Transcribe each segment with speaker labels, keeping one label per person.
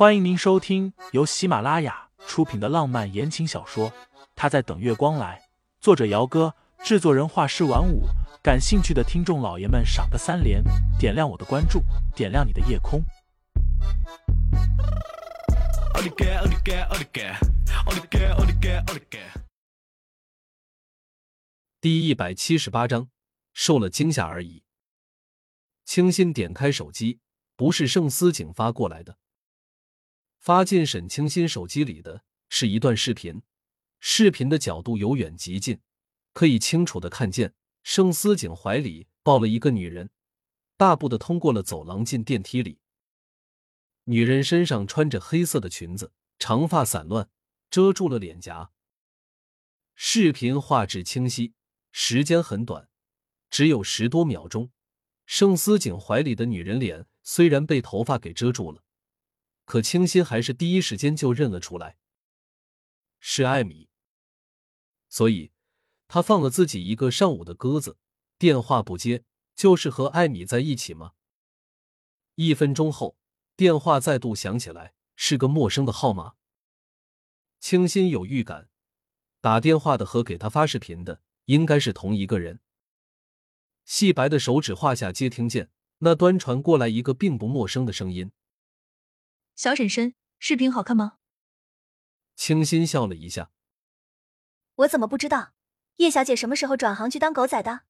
Speaker 1: 欢迎您收听由喜马拉雅出品的浪漫言情小说《他在等月光来》，作者：姚哥，制作人：画师晚舞。感兴趣的听众老爷们，赏个三连，点亮我的关注，点亮你的夜空。
Speaker 2: 第一百七十八章，受了惊吓而已。清新点开手机，不是盛思景发过来的。发进沈清新手机里的是一段视频，视频的角度由远及近，可以清楚的看见盛思景怀里抱了一个女人，大步的通过了走廊进电梯里。女人身上穿着黑色的裙子，长发散乱，遮住了脸颊。视频画质清晰，时间很短，只有十多秒钟。盛思景怀里的女人脸虽然被头发给遮住了。可清新还是第一时间就认了出来，是艾米，所以他放了自己一个上午的鸽子，电话不接，就是和艾米在一起吗？一分钟后，电话再度响起来，是个陌生的号码。清新有预感，打电话的和给他发视频的应该是同一个人。细白的手指画下接听键，那端传过来一个并不陌生的声音。
Speaker 3: 小婶婶，视频好看吗？
Speaker 2: 清新笑了一下。
Speaker 4: 我怎么不知道？叶小姐什么时候转行去当狗仔的？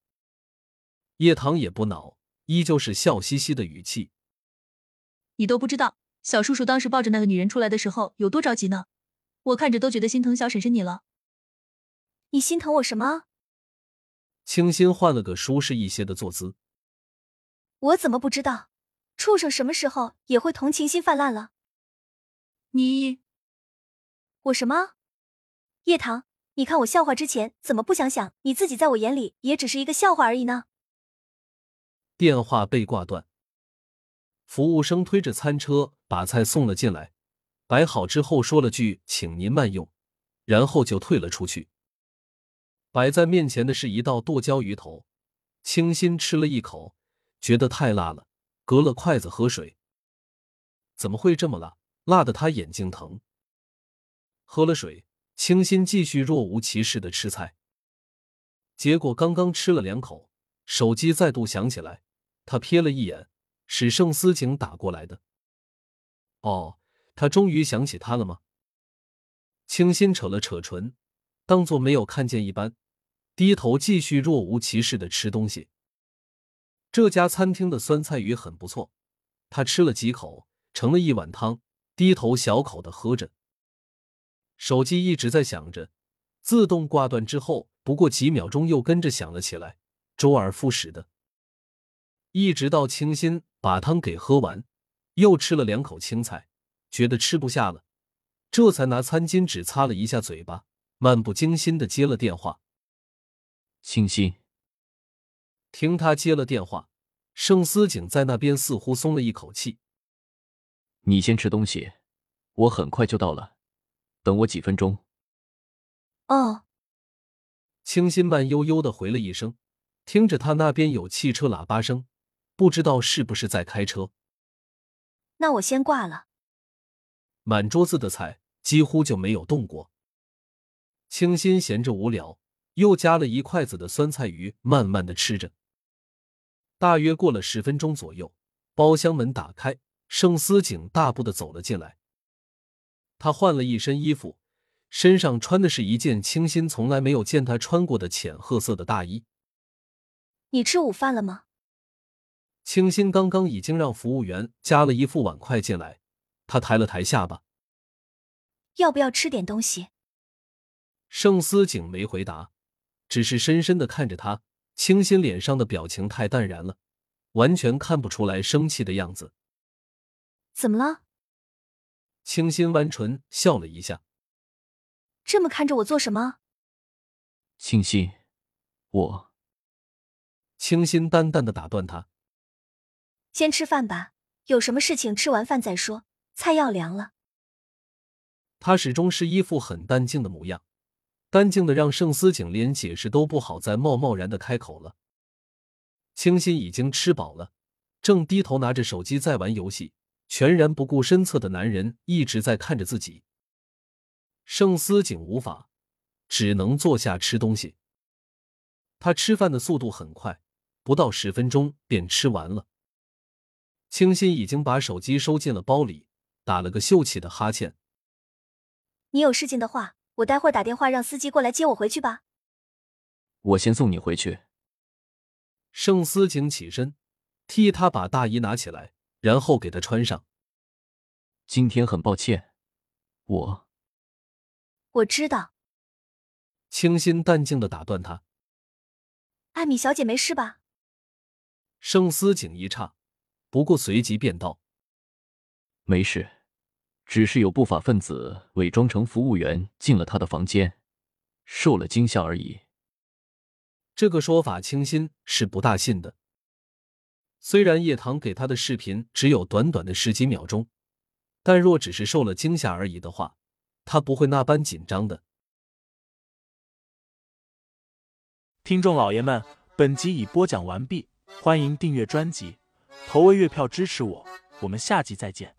Speaker 2: 叶棠也不恼，依旧是笑嘻嘻的语气。
Speaker 3: 你都不知道，小叔叔当时抱着那个女人出来的时候有多着急呢？我看着都觉得心疼小婶婶你了。
Speaker 4: 你心疼我什么？
Speaker 2: 清新换了个舒适一些的坐姿。
Speaker 4: 我怎么不知道？畜生什么时候也会同情心泛滥了？
Speaker 3: 你，
Speaker 4: 我什么？叶棠，你看我笑话之前，怎么不想想你自己在我眼里也只是一个笑话而已呢？
Speaker 2: 电话被挂断，服务生推着餐车把菜送了进来，摆好之后说了句“请您慢用”，然后就退了出去。摆在面前的是一道剁椒鱼头，清新吃了一口，觉得太辣了，隔了筷子喝水。怎么会这么辣？辣得他眼睛疼。喝了水，清新继续若无其事的吃菜。结果刚刚吃了两口，手机再度响起来，他瞥了一眼，是盛思景打过来的。哦，他终于想起他了吗？清新扯了扯唇，当做没有看见一般，低头继续若无其事的吃东西。这家餐厅的酸菜鱼很不错，他吃了几口，盛了一碗汤。低头小口的喝着，手机一直在响着，自动挂断之后，不过几秒钟又跟着响了起来，周而复始的，一直到清新把汤给喝完，又吃了两口青菜，觉得吃不下了，这才拿餐巾纸擦了一下嘴巴，漫不经心的接了电话。
Speaker 5: 清新，
Speaker 2: 听他接了电话，盛思景在那边似乎松了一口气。
Speaker 5: 你先吃东西，我很快就到了，等我几分钟。
Speaker 4: 哦。
Speaker 2: 清新慢悠悠的回了一声，听着他那边有汽车喇叭声，不知道是不是在开车。
Speaker 4: 那我先挂了。
Speaker 2: 满桌子的菜几乎就没有动过。清新闲着无聊，又夹了一筷子的酸菜鱼，慢慢的吃着。大约过了十分钟左右，包厢门打开。盛思景大步的走了进来，他换了一身衣服，身上穿的是一件清新从来没有见他穿过的浅褐色的大衣。
Speaker 4: 你吃午饭了吗？
Speaker 2: 清新刚刚已经让服务员夹了一副碗筷进来，他抬了抬下巴，
Speaker 4: 要不要吃点东西？
Speaker 2: 盛思景没回答，只是深深的看着他。清新脸上的表情太淡然了，完全看不出来生气的样子。
Speaker 4: 怎么了？
Speaker 2: 清新弯唇笑了一下。
Speaker 4: 这么看着我做什么？
Speaker 5: 清新，我。
Speaker 2: 清新淡淡的打断他：“
Speaker 4: 先吃饭吧，有什么事情吃完饭再说，菜要凉了。”
Speaker 2: 他始终是一副很淡静的模样，淡静的让盛思景连解释都不好再贸贸然的开口了。清新已经吃饱了，正低头拿着手机在玩游戏。全然不顾身侧的男人一直在看着自己。盛思景无法，只能坐下吃东西。他吃饭的速度很快，不到十分钟便吃完了。清新已经把手机收进了包里，打了个秀气的哈欠。
Speaker 4: 你有事情的话，我待会儿打电话让司机过来接我回去吧。
Speaker 5: 我先送你回去。
Speaker 2: 盛思景起身，替他把大衣拿起来，然后给他穿上。
Speaker 5: 今天很抱歉，我
Speaker 4: 我知道。
Speaker 2: 清新淡静的打断他。
Speaker 4: 艾米小姐没事吧？
Speaker 2: 盛思景一诧，不过随即便道：“
Speaker 5: 没事。”只是有不法分子伪装成服务员进了他的房间，受了惊吓而已。
Speaker 2: 这个说法，清新是不大信的。虽然叶棠给他的视频只有短短的十几秒钟，但若只是受了惊吓而已的话，他不会那般紧张的。
Speaker 1: 听众老爷们，本集已播讲完毕，欢迎订阅专辑，投喂月票支持我，我们下集再见。